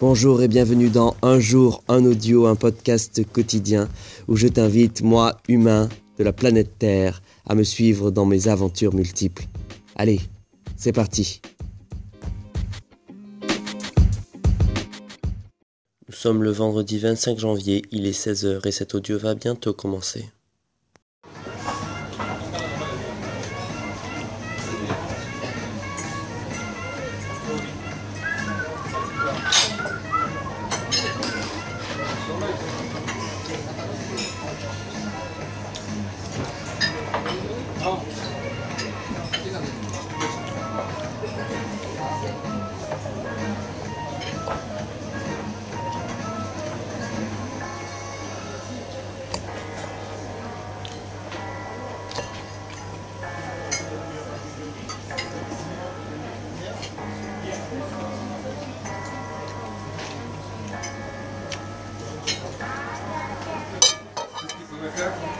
Bonjour et bienvenue dans Un jour, un audio, un podcast quotidien où je t'invite, moi, humain de la planète Terre, à me suivre dans mes aventures multiples. Allez, c'est parti. Nous sommes le vendredi 25 janvier, il est 16h et cet audio va bientôt commencer. 그러니까?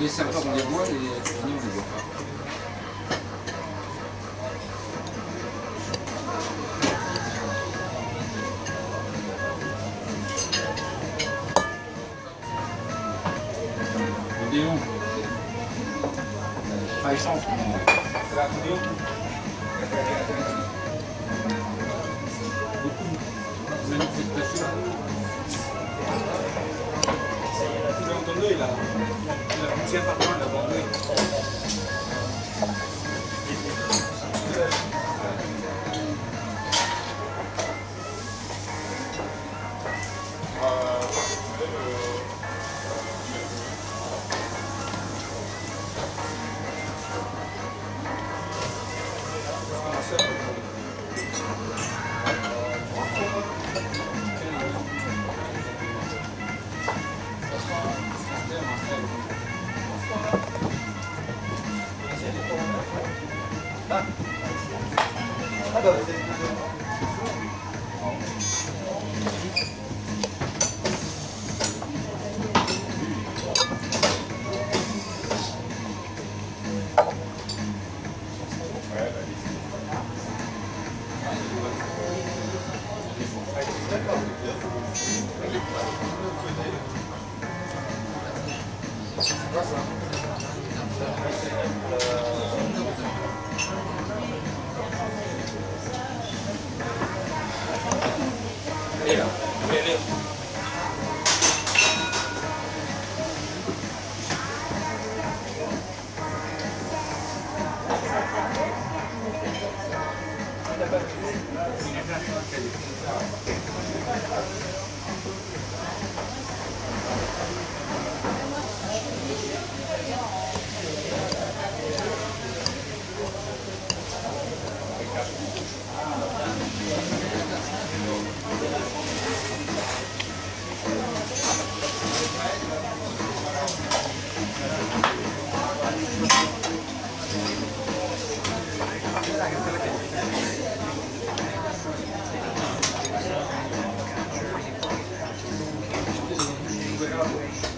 Les serveurs, on les voit, les on les voit pas. Exemple. Beaucoup de manifestations. je vais entendu, il a, il a pardon, il a abandonné. Thank you. Gracias. go.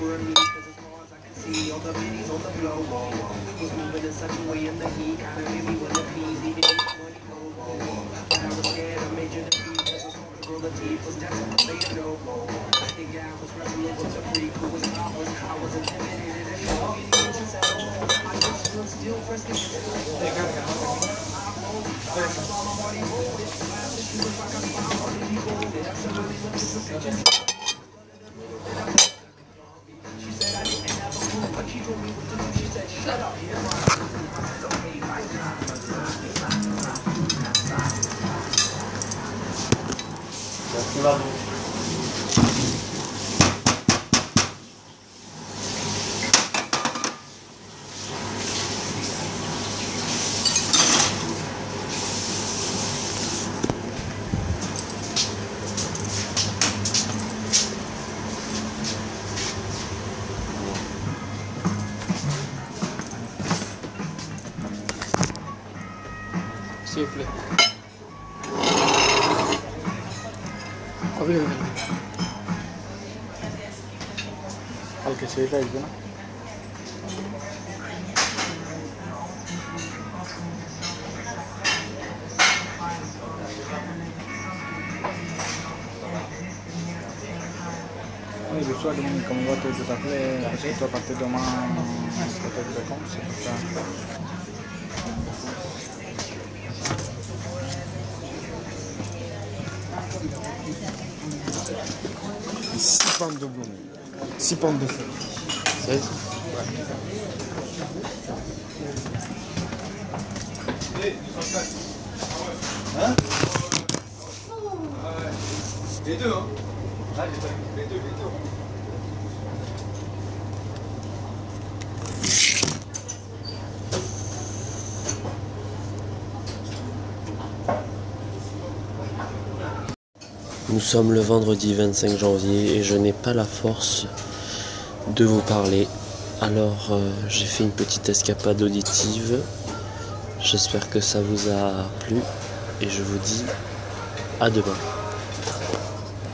was of me, cause as far as I can see, all the minis on the flow, whoa, whoa. Was moving in such a way in the heat, kinda made me wanna pee, even if money, whoa, whoa, whoa. But I was scared of major defeat, cause I saw the girl the teeth was definitely saying no, whoa. I think I was wrestling with a freak who was I was, I was intimidated and me the inches at all. I just stood still, pressed against the S'il vous 行吧 safely. अभी हल्के सेफ है ना Poi il suo comunico un voto di sapere, se tu a partire domani, se tu come si fa? 6 pentes de blond. 6 pentes de feu. Ouais. Hein Les deux, hein Les deux, les deux. Hein. Nous sommes le vendredi 25 janvier et je n'ai pas la force de vous parler. Alors euh, j'ai fait une petite escapade auditive. J'espère que ça vous a plu et je vous dis à demain.